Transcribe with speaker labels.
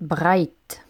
Speaker 1: Bright.